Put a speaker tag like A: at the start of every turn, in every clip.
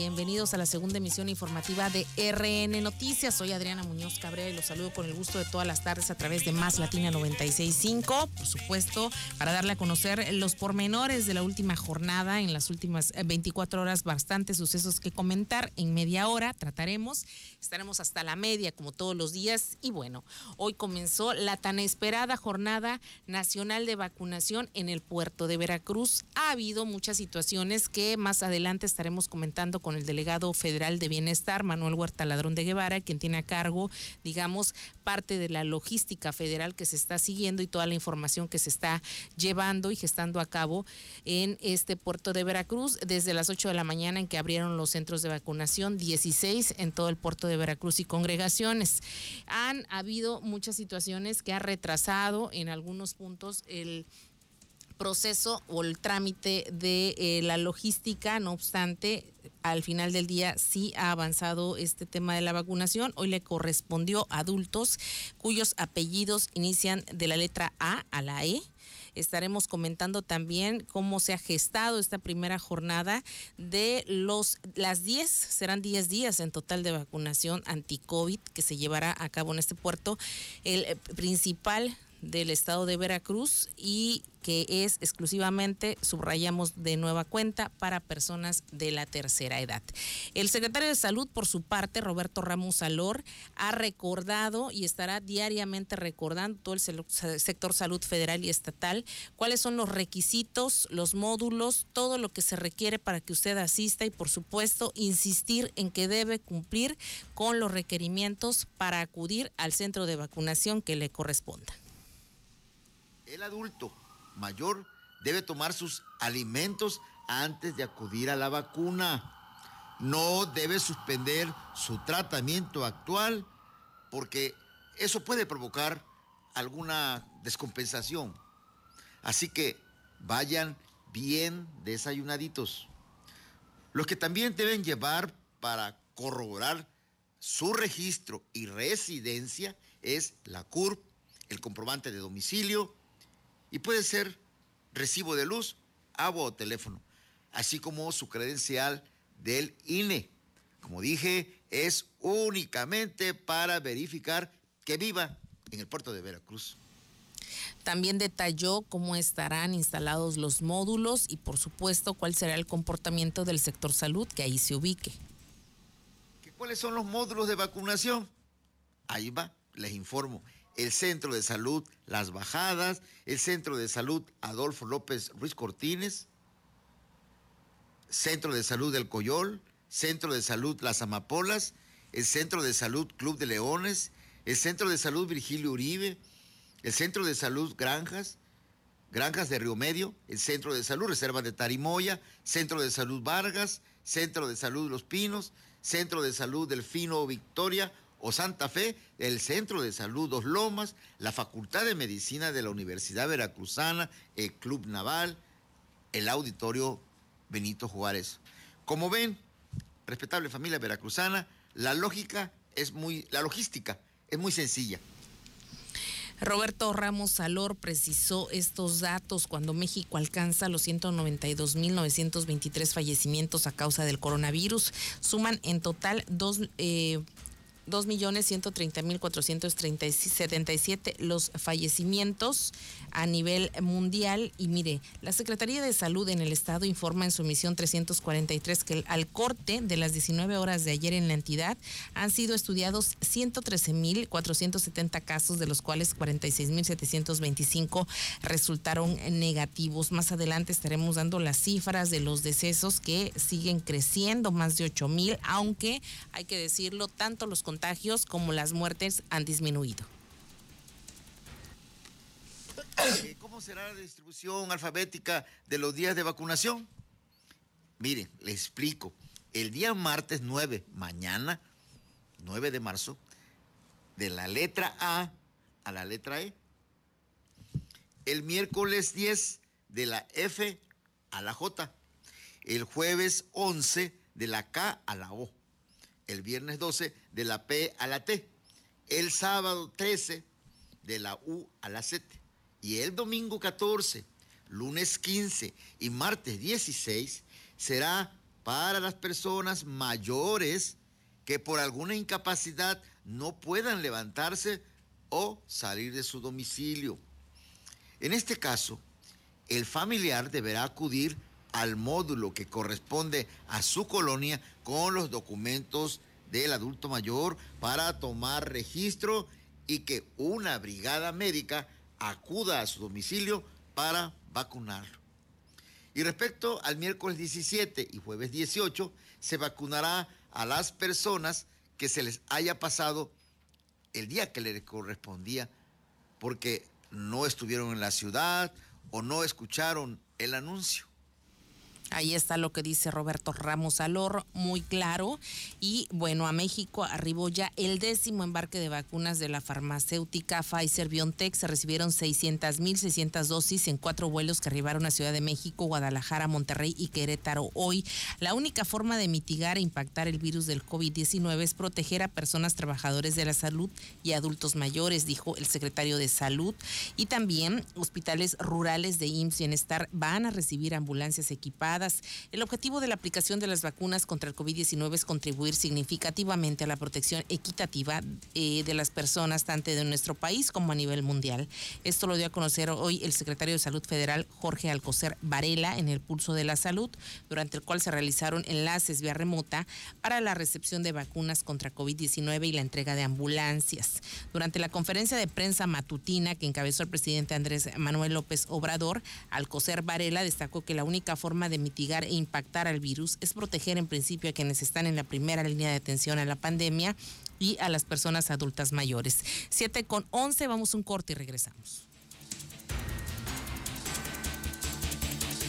A: Bienvenidos a la segunda emisión informativa de RN Noticias. Soy Adriana Muñoz Cabrera y los saludo con el gusto de todas las tardes a través de Más Latina 96.5. Por supuesto, para darle a conocer los pormenores de la última jornada en las últimas 24 horas, bastantes sucesos que comentar. En media hora trataremos, estaremos hasta la media como todos los días. Y bueno, hoy comenzó la tan esperada jornada nacional de vacunación en el puerto de Veracruz. Ha habido muchas situaciones que más adelante estaremos comentando con el delegado federal de Bienestar, Manuel Huerta Ladrón de Guevara, quien tiene a cargo, digamos, parte de la logística federal que se está siguiendo y toda la información que se está llevando y gestando a cabo en este puerto de Veracruz desde las 8 de la mañana en que abrieron los centros de vacunación, 16 en todo el puerto de Veracruz y congregaciones. Han habido muchas situaciones que ha retrasado en algunos puntos el proceso o el trámite de eh, la logística, no obstante, al final del día sí ha avanzado este tema de la vacunación. Hoy le correspondió a adultos cuyos apellidos inician de la letra A a la E. Estaremos comentando también cómo se ha gestado esta primera jornada de los las 10, serán 10 días en total de vacunación anti-COVID que se llevará a cabo en este puerto. El eh, principal del estado de Veracruz y que es exclusivamente, subrayamos de nueva cuenta, para personas de la tercera edad. El secretario de Salud, por su parte, Roberto Ramos Alor, ha recordado y estará diariamente recordando todo el sector salud federal y estatal cuáles son los requisitos, los módulos, todo lo que se requiere para que usted asista y, por supuesto, insistir en que debe cumplir con los requerimientos para acudir al centro de vacunación que le corresponda.
B: El adulto mayor debe tomar sus alimentos antes de acudir a la vacuna. No debe suspender su tratamiento actual porque eso puede provocar alguna descompensación. Así que vayan bien desayunaditos. Los que también deben llevar para corroborar su registro y residencia es la CURP, el comprobante de domicilio, y puede ser recibo de luz, agua o teléfono, así como su credencial del INE. Como dije, es únicamente para verificar que viva en el puerto de Veracruz.
A: También detalló cómo estarán instalados los módulos y por supuesto cuál será el comportamiento del sector salud que ahí se ubique.
B: ¿Cuáles son los módulos de vacunación? Ahí va, les informo el Centro de Salud Las Bajadas, el Centro de Salud Adolfo López Ruiz Cortines, Centro de Salud del Coyol, Centro de Salud Las Amapolas, el Centro de Salud Club de Leones, el Centro de Salud Virgilio Uribe, el Centro de Salud Granjas, Granjas de Río Medio, el Centro de Salud Reserva de Tarimoya, Centro de Salud Vargas, Centro de Salud Los Pinos, Centro de Salud Delfino Victoria, o Santa Fe, el Centro de Salud Dos Lomas, la Facultad de Medicina de la Universidad Veracruzana, el Club Naval, el Auditorio Benito Juárez. Como ven, respetable familia veracruzana, la lógica es muy, la logística es muy sencilla.
A: Roberto Ramos Salor precisó estos datos cuando México alcanza los 192.923 fallecimientos a causa del coronavirus. Suman en total dos, eh, 2.130.477 los fallecimientos a nivel mundial. Y mire, la Secretaría de Salud en el Estado informa en su emisión 343 que al corte de las 19 horas de ayer en la entidad han sido estudiados 113.470 casos, de los cuales 46.725 resultaron negativos. Más adelante estaremos dando las cifras de los decesos que siguen creciendo, más de 8.000, aunque hay que decirlo, tanto los contagios como las muertes han disminuido.
B: Eh, ¿Cómo será la distribución alfabética de los días de vacunación? Mire, le explico. El día martes 9, mañana, 9 de marzo, de la letra A a la letra E. El miércoles 10, de la F a la J. El jueves 11, de la K a la O el viernes 12 de la P a la T, el sábado 13 de la U a la Z y el domingo 14, lunes 15 y martes 16 será para las personas mayores que por alguna incapacidad no puedan levantarse o salir de su domicilio. En este caso, el familiar deberá acudir al módulo que corresponde a su colonia con los documentos del adulto mayor para tomar registro y que una brigada médica acuda a su domicilio para vacunarlo. Y respecto al miércoles 17 y jueves 18, se vacunará a las personas que se les haya pasado el día que les correspondía porque no estuvieron en la ciudad o no escucharon el anuncio.
A: Ahí está lo que dice Roberto Ramos Alor, muy claro. Y bueno, a México arribó ya el décimo embarque de vacunas de la farmacéutica Pfizer BioNTech. Se recibieron 600 mil 600 dosis en cuatro vuelos que arribaron a Ciudad de México, Guadalajara, Monterrey y Querétaro hoy. La única forma de mitigar e impactar el virus del COVID-19 es proteger a personas trabajadores de la salud y adultos mayores, dijo el secretario de Salud. Y también hospitales rurales de IMSS Bienestar van a recibir ambulancias equipadas el objetivo de la aplicación de las vacunas contra el COVID-19 es contribuir significativamente a la protección equitativa eh, de las personas, tanto de nuestro país como a nivel mundial. Esto lo dio a conocer hoy el secretario de Salud Federal, Jorge Alcocer Varela, en el Pulso de la Salud, durante el cual se realizaron enlaces vía remota para la recepción de vacunas contra COVID-19 y la entrega de ambulancias. Durante la conferencia de prensa matutina que encabezó el presidente Andrés Manuel López Obrador, Alcocer Varela destacó que la única forma de mitigar e impactar al virus es proteger en principio a quienes están en la primera línea de atención a la pandemia y a las personas adultas mayores. 7 con 11, vamos un corte y regresamos.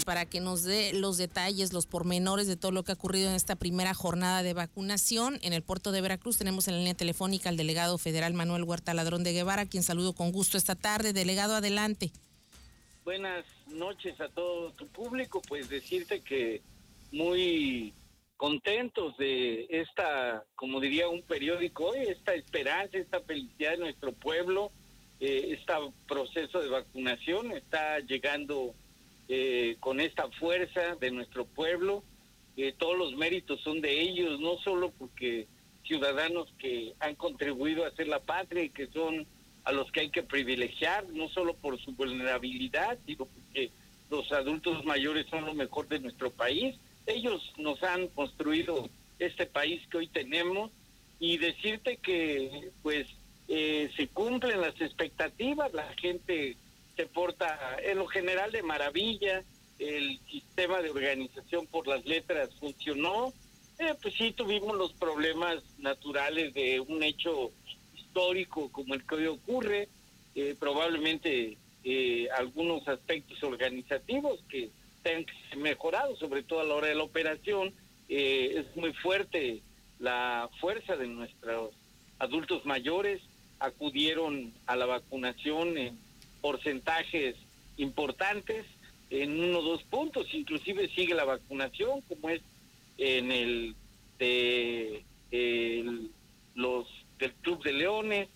A: para que nos dé los detalles, los pormenores de todo lo que ha ocurrido en esta primera jornada de vacunación en el puerto de Veracruz. Tenemos en la línea telefónica al delegado federal Manuel Huerta Ladrón de Guevara, quien saludo con gusto esta tarde. Delegado, adelante
C: buenas noches a todo tu público, pues decirte que muy contentos de esta, como diría un periódico hoy, esta esperanza, esta felicidad de nuestro pueblo, este proceso de vacunación está llegando eh, con esta fuerza de nuestro pueblo, eh, todos los méritos son de ellos, no solo porque ciudadanos que han contribuido a hacer la patria y que son a los que hay que privilegiar, no solo por su vulnerabilidad, sino porque los adultos mayores son lo mejor de nuestro país. Ellos nos han construido este país que hoy tenemos y decirte que pues eh, se cumplen las expectativas, la gente se porta en lo general de maravilla, el sistema de organización por las letras funcionó, eh, pues sí tuvimos los problemas naturales de un hecho histórico como el que hoy ocurre, eh, probablemente eh, algunos aspectos organizativos que tengan que ser mejorados, sobre todo a la hora de la operación. Eh, es muy fuerte la fuerza de nuestros adultos mayores, acudieron a la vacunación en porcentajes importantes, en uno o dos puntos, inclusive sigue la vacunación, como es en el de los del Club de Leones,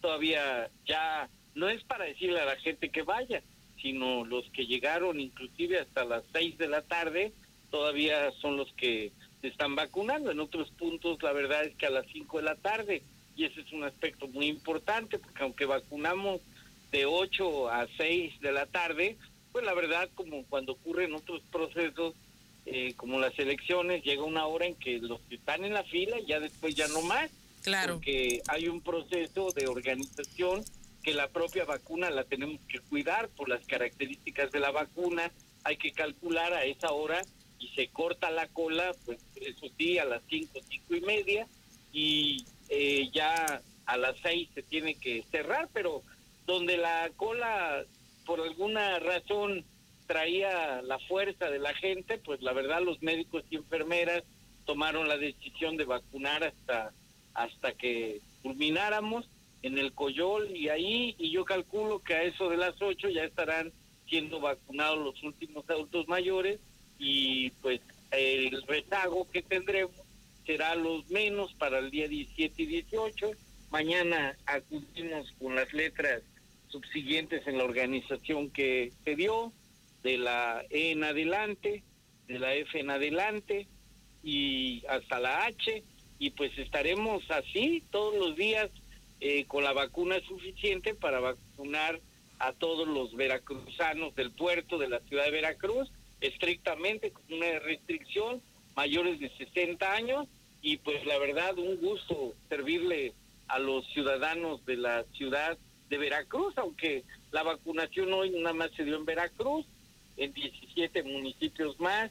C: todavía ya no es para decirle a la gente que vaya, sino los que llegaron inclusive hasta las seis de la tarde, todavía son los que se están vacunando. En otros puntos la verdad es que a las cinco de la tarde, y ese es un aspecto muy importante, porque aunque vacunamos de 8 a 6 de la tarde, pues la verdad como cuando ocurren otros procesos, eh, como las elecciones, llega una hora en que los que están en la fila ya después ya no más
A: Claro.
C: Porque hay un proceso de organización que la propia vacuna la tenemos que cuidar por las características de la vacuna. Hay que calcular a esa hora y se corta la cola, pues eso sí, a las cinco, cinco y media, y eh, ya a las seis se tiene que cerrar, pero donde la cola por alguna razón traía la fuerza de la gente, pues la verdad los médicos y enfermeras tomaron la decisión de vacunar hasta hasta que culmináramos en el Coyol y ahí, y yo calculo que a eso de las 8 ya estarán siendo vacunados los últimos adultos mayores y pues el rezago que tendremos será los menos para el día 17 y 18. Mañana acudimos con las letras subsiguientes en la organización que se dio, de la E en adelante, de la F en adelante, y hasta la H y pues estaremos así todos los días eh, con la vacuna suficiente para vacunar a todos los veracruzanos del puerto de la ciudad de Veracruz, estrictamente con una restricción mayores de 60 años y pues la verdad un gusto servirle a los ciudadanos de la ciudad de Veracruz, aunque la vacunación hoy nada más se dio en Veracruz, en 17 municipios más,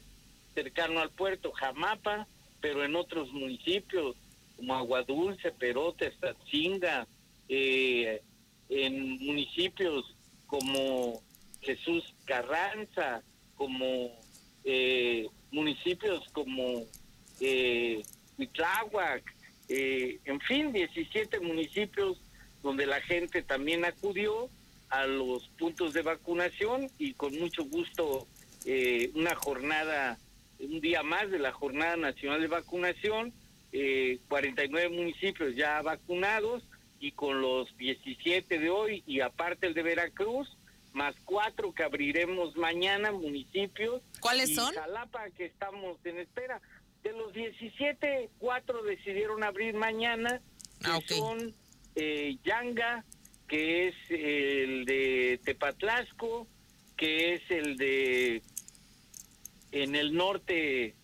C: cercano al puerto, Jamapa, pero en otros municipios como Aguadulce, Perote, Statzinga, eh, en municipios como Jesús Carranza, como eh, municipios como eh, eh, en fin, 17 municipios donde la gente también acudió a los puntos de vacunación y con mucho gusto eh, una jornada un día más de la Jornada Nacional de Vacunación, eh, 49 municipios ya vacunados y con los 17 de hoy y aparte el de Veracruz, más cuatro que abriremos mañana municipios.
A: ¿Cuáles
C: y
A: son?
C: Jalapa que estamos en espera. De los 17, cuatro decidieron abrir mañana, que
A: Ah,
C: son eh, Yanga, que es el de Tepatlasco, que es el de en el norte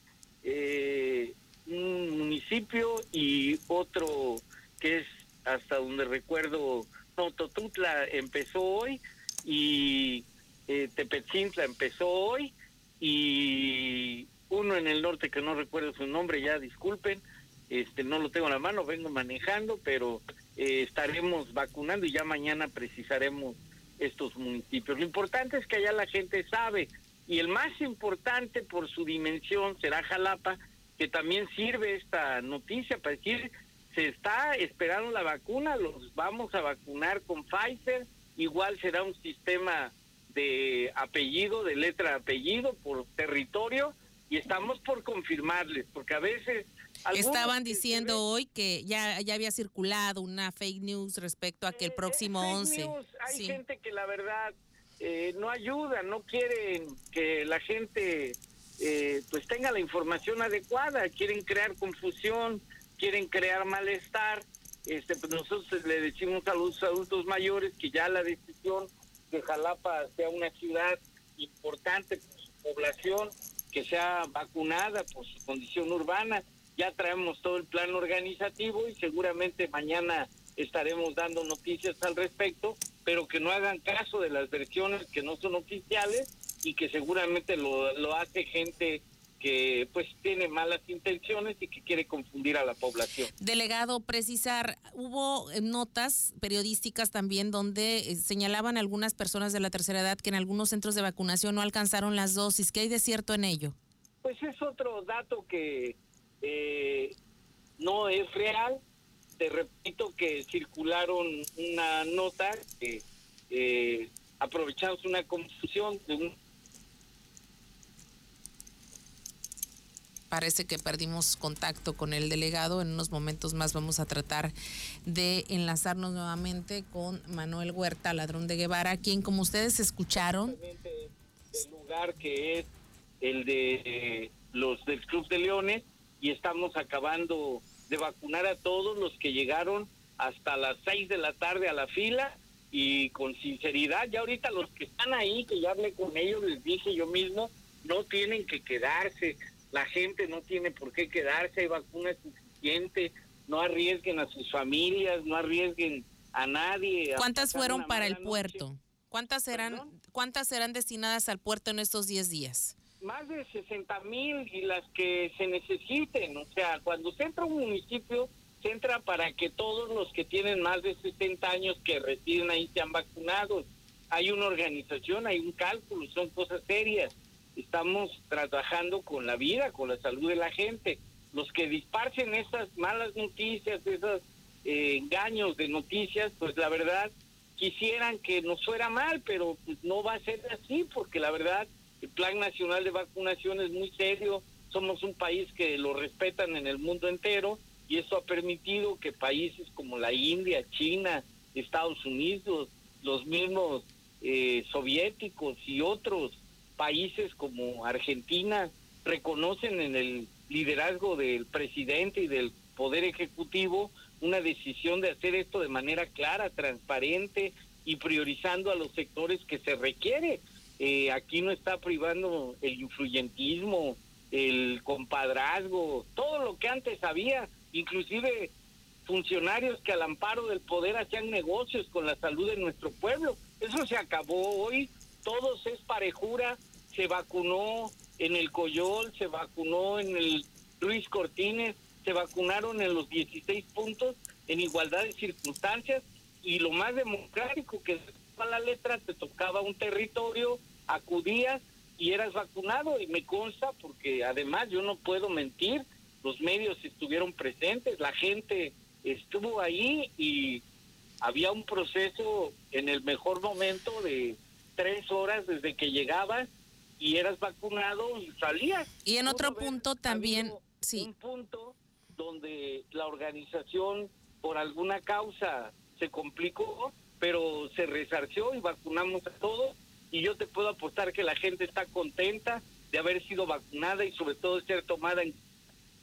C: eh, un municipio y otro que es hasta donde recuerdo, no, Totutla empezó hoy y eh, Tepetzintla empezó hoy y uno en el norte que no recuerdo su nombre, ya disculpen, este no lo tengo en la mano, vengo manejando, pero eh, estaremos vacunando y ya mañana precisaremos estos municipios. Lo importante es que allá la gente sabe y el más importante por su dimensión será Jalapa, que también sirve esta noticia para decir, se está esperando la vacuna, los vamos a vacunar con Pfizer, igual será un sistema de apellido, de letra de apellido por territorio, y estamos por confirmarles, porque a veces...
A: Estaban diciendo hoy que ya, ya había circulado una fake news respecto a que el
C: Eh,
A: próximo
C: es fake
A: 11.
C: news. Hay
A: Sí.
C: gente que la verdad eh, no ayuda, no quieren que la gente eh, pues tenga la información adecuada, quieren crear confusión, quieren crear malestar. Este, pues nosotros le decimos a los adultos mayores que ya la decisión de Jalapa sea una ciudad importante por su población, que sea vacunada por su condición urbana. Ya traemos todo el plan organizativo y seguramente mañana estaremos dando noticias al respecto, pero que no hagan caso de las versiones que no son oficiales y que seguramente lo, lo hace gente que pues tiene malas intenciones y que quiere confundir a la población.
A: Delegado, precisar, hubo notas periodísticas también donde eh, señalaban algunas personas de la tercera edad que en algunos centros de vacunación no alcanzaron las dosis. ¿Qué hay de cierto en ello?
C: Pues es otro dato que eh, no es real. Te repito que circularon una nota que eh, aprovechamos una confusión de un
A: Parece que perdimos contacto con el delegado. En unos momentos más vamos a tratar de enlazarnos nuevamente con Manuel Huerta, ladrón de Guevara, quien, como ustedes escucharon,
C: el lugar que es el de eh, los del Club de Leones y estamos acabando de vacunar a todos los que llegaron hasta las seis de la tarde a la fila y con sinceridad, ya ahorita los que están ahí, que ya hablé con ellos, les dije yo mismo, no tienen que quedarse, la gente no tiene por qué quedarse, hay vacunas suficientes, no arriesguen a sus familias, no arriesguen a nadie. a
A: ¿cuántas fueron para el
C: noche.
A: puerto? ¿Cuántas serán. ¿Cuántas serán destinadas al puerto en estos 10 días?
C: Más de 60 mil y las que se necesiten. O sea, cuando se entra un municipio, se entra para que todos los que tienen más de 60 años que residen ahí sean vacunados. Hay una organización, hay un cálculo, son cosas serias. Estamos trabajando con la vida, con la salud de la gente. Los que disparcen esas malas noticias, esos eh, engaños de noticias, pues la verdad quisieran que nos fuera mal, pero pues, no va a ser así, porque la verdad el Plan Nacional de Vacunación es muy serio, somos un país que lo respetan en el mundo entero y eso ha permitido que países como la India, China, Estados Unidos, los mismos eh, soviéticos y otros países como Argentina reconocen en el liderazgo del presidente y del Poder Ejecutivo una decisión de hacer esto de manera clara, transparente y priorizando a los sectores que se requiere. Eh, aquí no está privando el influyentismo, el compadrazgo, todo lo que antes había, inclusive funcionarios que al amparo del poder hacían negocios con la salud de nuestro pueblo. Eso se acabó hoy, todos es parejura, se vacunó en el Coyol, se vacunó en el Luis Cortines, se vacunaron en los 16 puntos en igualdad de circunstancias y lo más democrático que a la letra te tocaba un territorio, acudías y eras vacunado y me consta porque además yo no puedo mentir, los medios estuvieron presentes, la gente estuvo ahí y había un proceso en el mejor momento de tres horas desde que llegabas y eras vacunado y salías.
A: Y en otro punto también, sí.
C: Un punto donde la organización por alguna causa se complicó, pero se resarció y vacunamos a todos y yo te puedo apostar que la gente está contenta de haber sido vacunada y sobre todo de ser tomada en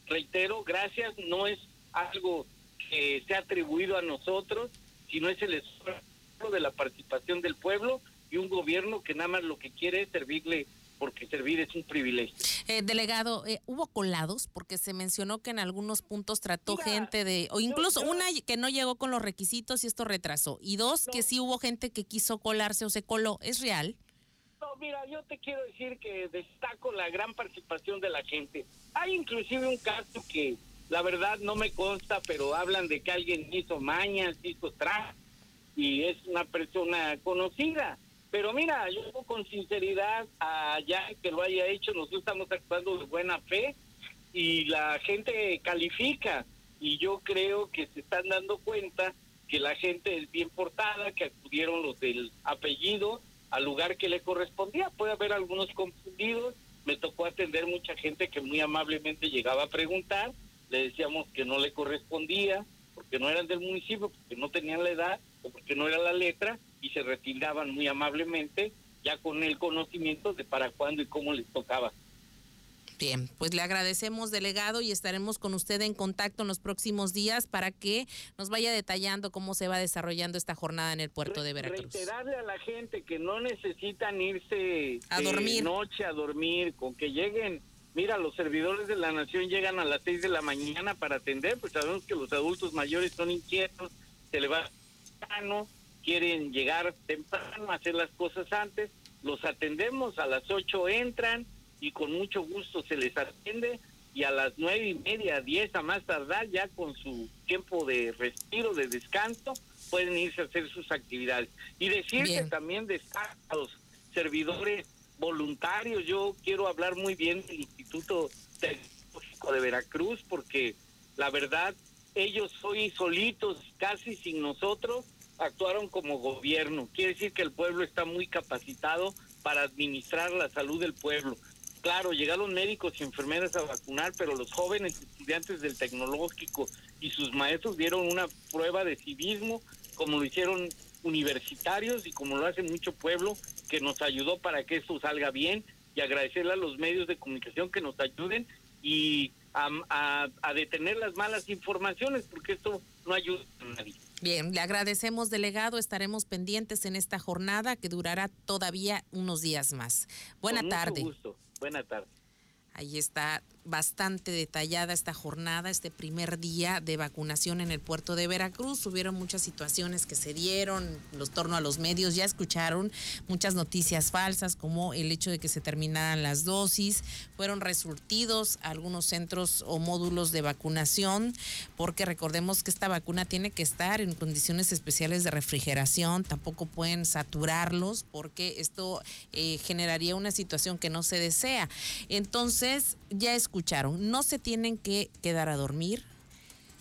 C: reitero, gracias, no es algo que se ha atribuido a nosotros, sino es el esfuerzo de la participación del pueblo y un gobierno que nada más lo que quiere es servirle porque servir es un privilegio.
A: Eh, delegado, eh, ¿hubo colados? Porque se mencionó que en algunos puntos trató gente de, o incluso una que no llegó con los requisitos y esto retrasó, y dos, que sí hubo gente que quiso colarse o se coló, ¿es real?
C: No, mira, yo te quiero decir que destaco la gran participación de la gente. Hay inclusive un caso que la verdad no me consta, pero hablan de que alguien hizo mañas, hizo traje, y es una persona conocida pero mira, yo con sinceridad allá que lo haya hecho, nosotros estamos actuando de buena fe y la gente califica. Y yo creo que se están dando cuenta que la gente es bien portada, que acudieron los del apellido al lugar que le correspondía. Puede haber algunos confundidos, me tocó atender mucha gente que muy amablemente llegaba a preguntar, le decíamos que no le correspondía, porque no eran del municipio, porque no tenían la edad o porque no era la letra, y se retiraban muy amablemente, ya con el conocimiento de para cuándo y cómo les tocaba.
A: Bien, pues le agradecemos, delegado, y estaremos con usted en contacto en los próximos días para que nos vaya detallando cómo se va desarrollando esta jornada en el puerto de Veracruz.
C: Reiterarle a la gente que no necesitan irse
A: a dormir
C: noche a dormir, con que lleguen. Mira, los servidores de la nación llegan a las seis de la mañana para atender, pues sabemos que los adultos mayores son inquietos, se levantan quieren llegar temprano, hacer las cosas antes, los atendemos, a las ocho entran y con mucho gusto se les atiende y a las nueve y media, diez a más tardar, ya con su tiempo de respiro, de descanso, pueden irse a hacer sus actividades. Y decir que también de los servidores voluntarios, yo quiero hablar muy bien del Instituto Tecnológico de Veracruz, porque la verdad, ellos hoy solitos, casi sin nosotros, actuaron como gobierno. Quiere decir que el pueblo está muy capacitado para administrar la salud del pueblo. Claro, llegaron médicos y enfermeras a vacunar, pero los jóvenes estudiantes del tecnológico y sus maestros dieron una prueba de civismo, como lo hicieron universitarios y como lo hace mucho pueblo, que nos ayudó para que esto salga bien y agradecerle a los medios de comunicación que nos ayuden y a, a detener las malas informaciones, porque esto no ayuda a nadie.
A: Bien, le agradecemos, delegado. Estaremos pendientes en esta jornada que durará todavía unos días más. Buena tarde.
C: Gusto. Buena tarde.
A: Ahí está bastante detallada esta jornada, este primer día de vacunación en el puerto de Veracruz. Hubieron muchas situaciones que se dieron, los torno a los medios, ya escucharon muchas noticias falsas, como el hecho de que se terminaran las dosis. Fueron resurtidos algunos centros o módulos de vacunación, porque recordemos que esta vacuna tiene que estar en condiciones especiales de refrigeración, tampoco pueden saturarlos, porque esto eh, generaría una situación que no se desea. Entonces, ya escucharon, no se tienen que quedar a dormir,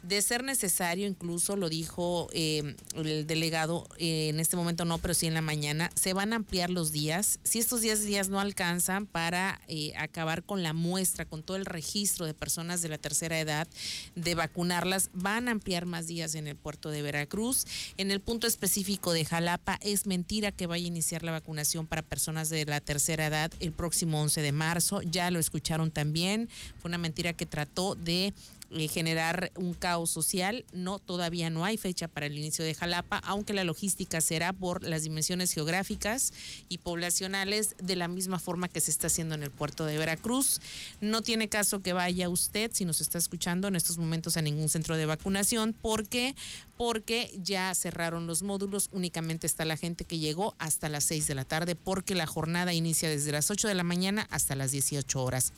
A: De ser necesario, incluso lo dijo eh, el delegado, eh, en este momento no, pero sí en la mañana, se van a ampliar los días. Si estos 10 días no alcanzan para eh, acabar con la muestra, con todo el registro de personas de la tercera edad, de vacunarlas, van a ampliar más días en el puerto de Veracruz. En el punto específico de Jalapa, es mentira que vaya a iniciar la vacunación para personas de la tercera edad el próximo 11 de marzo. Ya lo escucharon también. Fue una mentira que trató de eh, generar un caos social. No, todavía no hay fecha para el inicio de Jalapa, aunque la logística será por las dimensiones geográficas y poblacionales de la misma forma que se está haciendo en el puerto de Veracruz. No tiene caso que vaya usted, si nos está escuchando en estos momentos, a ningún centro de vacunación, porque porque ya cerraron los módulos, únicamente está la gente que llegó hasta las 6 de la tarde, porque la jornada inicia desde las 8 de la mañana hasta las 18 horas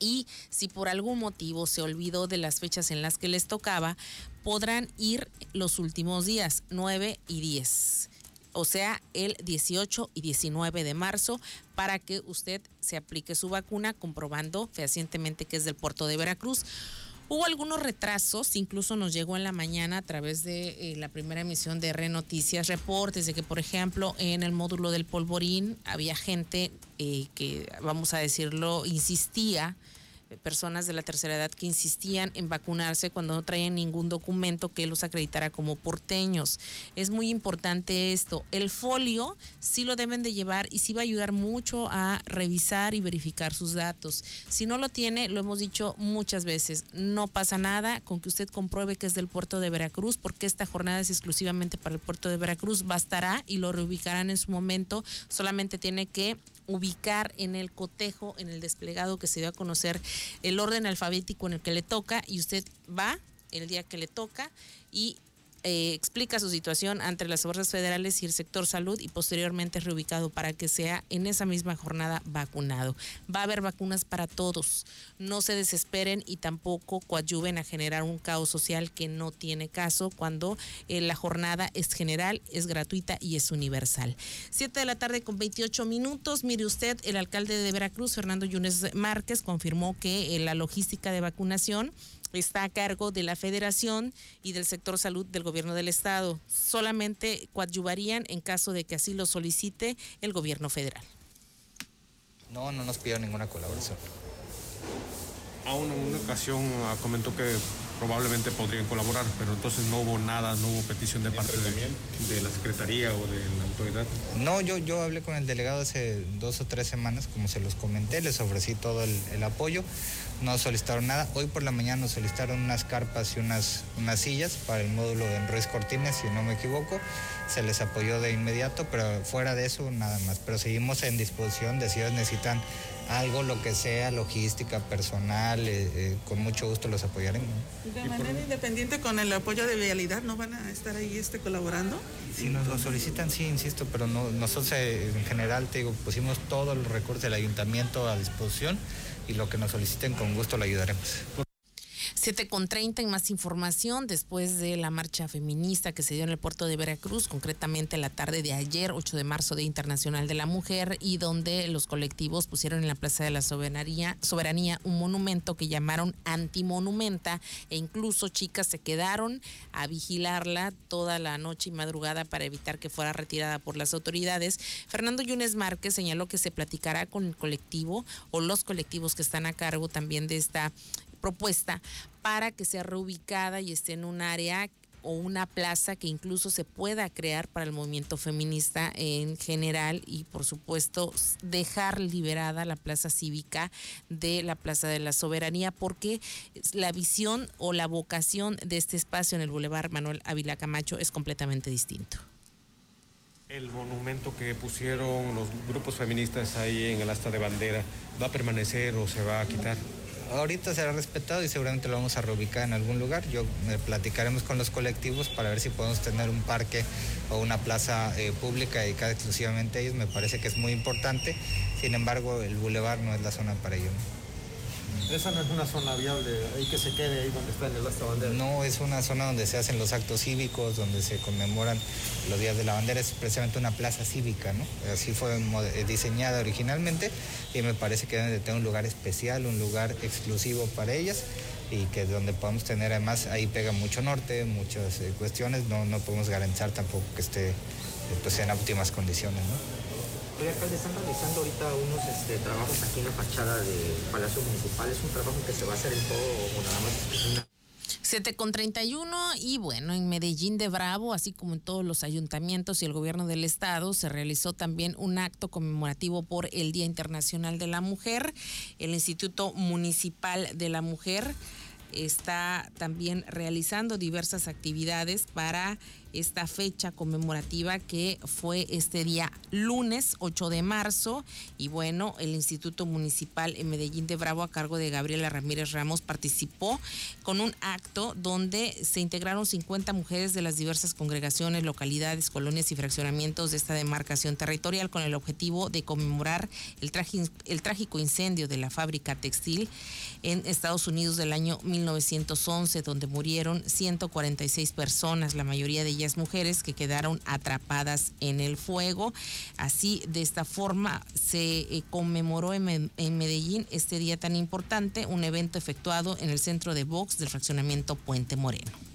A: y si por algún motivo se olvidó de las fechas en las que les tocaba, podrán ir los últimos días, 9 y 10 o sea, el 18 y 19 de marzo, para que usted se aplique su vacuna, comprobando fehacientemente que es del puerto de Veracruz. Hubo algunos retrasos, incluso nos llegó en la mañana a través de eh, la primera emisión de Re Noticias, reportes de que, por ejemplo, en el módulo del polvorín había gente eh, que, vamos a decirlo, insistía personas de la tercera edad que insistían en vacunarse cuando no traían ningún documento que los acreditara como porteños. Es muy importante esto. El folio sí lo deben de llevar y sí va a ayudar mucho a revisar y verificar sus datos. Si no lo tiene, lo hemos dicho muchas veces, no pasa nada con que usted compruebe que es del puerto de Veracruz, porque esta jornada es exclusivamente para el puerto de Veracruz, bastará y lo reubicarán en su momento. Solamente tiene que ubicar en el cotejo, en el desplegado que se dio a conocer el orden alfabético en el que le toca y usted va el día que le toca y eh, explica su situación ante las fuerzas federales y el sector salud y posteriormente reubicado para que sea en esa misma jornada vacunado. Va a haber vacunas para todos. No se desesperen y tampoco coadyuven a generar un caos social que no tiene caso cuando eh, la jornada es general, es gratuita y es universal. Siete de la tarde con 28 minutos. Mire usted, el alcalde de Veracruz, Fernando Yunes Márquez, confirmó que eh, la logística de vacunación está a cargo de la federación y del sector salud del gobierno del estado. Solamente coadyuvarían en caso de que así lo solicite el gobierno federal.
D: No, no nos pidieron ninguna colaboración.
E: Aún en una ocasión ah, comentó que probablemente podrían colaborar, pero entonces no hubo nada, no hubo petición de parte de, la Secretaría o de la autoridad.
D: No, yo, yo hablé con el delegado hace dos o tres semanas, como se los comenté, les ofrecí todo el, apoyo, no solicitaron nada. Hoy por la mañana nos solicitaron unas carpas y unas, unas sillas para el módulo de Ruiz Cortines, si no me equivoco. Se les apoyó de inmediato, pero fuera de eso nada más. Pero seguimos en disposición de si ellos necesitan algo, lo que sea, logística, personal, eh, eh, con mucho gusto los apoyaremos.
F: De manera independiente con el apoyo de vialidad, ¿no van a estar ahí este, colaborando?
D: Si nos lo solicitan, sí, insisto, pero no, nosotros eh, en general, te digo, pusimos todos los recursos del ayuntamiento a disposición y lo que nos soliciten con gusto lo ayudaremos.
A: 7 con 30 en más información después de la marcha feminista que se dio en el puerto de Veracruz, concretamente la tarde de ayer, 8 de marzo, Día Internacional de la Mujer, y donde los colectivos pusieron en la Plaza de la Soberanía, Soberanía un monumento que llamaron antimonumenta e incluso chicas se quedaron a vigilarla toda la noche y madrugada para evitar que fuera retirada por las autoridades. Fernando Yunes Márquez señaló que se platicará con el colectivo o los colectivos que están a cargo también de esta propuesta para que sea reubicada y esté en un área o una plaza que incluso se pueda crear para el movimiento feminista en general y por supuesto dejar liberada la plaza cívica de la Plaza de la Soberanía porque la visión o la vocación de este espacio en el Boulevard Manuel Ávila Camacho es completamente distinto.
E: El monumento que pusieron los grupos feministas ahí en el asta de bandera, ¿va a permanecer o se va a quitar?
D: Ahorita será respetado y seguramente lo vamos a reubicar en algún lugar. Yo eh, platicaremos con los colectivos para ver si podemos tener un parque o una plaza eh, pública dedicada exclusivamente a ellos. Me parece que es muy importante. Sin embargo, el bulevar no es la zona para ello.
G: Esa no es una zona viable, hay que se quede ahí donde está el asta bandera.
D: No, es una zona donde se hacen los actos cívicos, donde se conmemoran los días de la bandera, es precisamente una plaza cívica, ¿no? Así fue eh, diseñada originalmente y me parece que deben de tener un lugar especial, un lugar exclusivo para ellas y que donde podamos tener además ahí pega mucho norte, muchas eh, cuestiones, no, no podemos garantizar tampoco que esté eh, pues en óptimas condiciones.
H: Oye, alcalde, están realizando ahorita unos este, trabajos aquí en la fachada del Palacio Municipal. ¿Es un trabajo que se va a hacer en todo o nada más es una
A: 7 con 31 y bueno, en Medellín de Bravo, así como en todos los ayuntamientos y el gobierno del estado, se realizó también un acto conmemorativo por el Día Internacional de la Mujer. El Instituto Municipal de la Mujer está también realizando diversas actividades para esta fecha conmemorativa que fue este día lunes 8 de marzo. Y bueno, el Instituto Municipal en Medellín de Bravo a cargo de Gabriela Ramírez Ramos participó con un acto donde se integraron 50 mujeres de las diversas congregaciones, localidades, colonias y fraccionamientos de esta demarcación territorial con el objetivo de conmemorar el, trágico incendio de la fábrica textil en Estados Unidos del año 1911 donde murieron 146 personas, la mayoría de mujeres que quedaron atrapadas en el fuego. Así, de esta forma, se eh, conmemoró en, en Medellín este día tan importante, un evento efectuado en el centro de box del fraccionamiento Puente Moreno.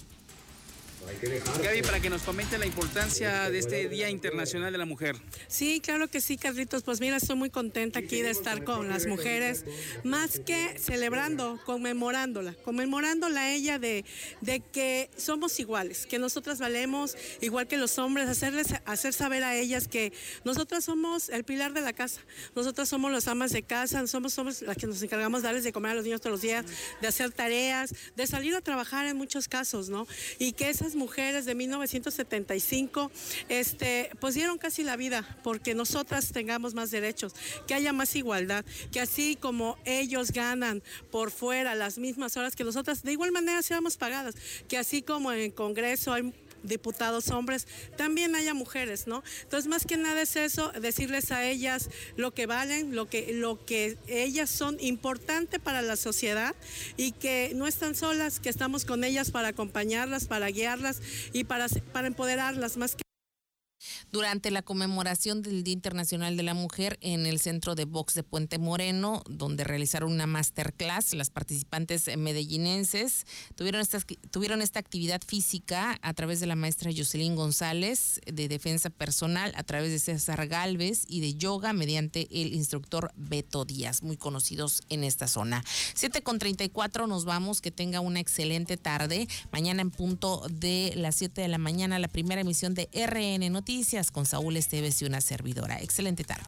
I: Gaby, para que nos comente la importancia de este Día Internacional de la Mujer.
J: Sí, claro que sí, Carlitos. Pues mira, estoy muy contenta aquí de estar con las mujeres, más que celebrando, conmemorándola, conmemorándola a ella de, de que somos iguales, que nosotras valemos igual que los hombres, hacerles, hacer saber a ellas que nosotras somos el pilar de la casa, nosotras somos las amas de casa, somos, somos las que nos encargamos de darles de comer a los niños todos los días, de hacer tareas, de salir a trabajar en muchos casos, ¿no? Y que esas mujeres de 1975, este, pues dieron casi la vida porque nosotras tengamos más derechos, que haya más igualdad, que así como ellos ganan por fuera las mismas horas que nosotras, de igual manera seamos pagadas, que así como en el Congreso hay diputados hombres, también haya mujeres, ¿no? Entonces, más que nada es eso, decirles a ellas lo que valen, lo que, lo que ellas son importante para la sociedad y que no están solas, que estamos con ellas para acompañarlas, para guiarlas y para, para empoderarlas más que
A: durante la conmemoración del Día Internacional de la Mujer en el Centro de Box de Puente Moreno, donde realizaron una masterclass. Las participantes medellinenses tuvieron esta, tuvieron esta actividad física a través de la maestra Jocelyn González de defensa personal, a través de César Galvez y de yoga mediante el instructor Beto Díaz, muy conocidos en esta zona. 7 con 34 nos vamos, que tenga una excelente tarde. Mañana en punto de las 7 de la mañana, la primera emisión de RN Noticias con Saúl Esteves y una servidora. Excelente tarde.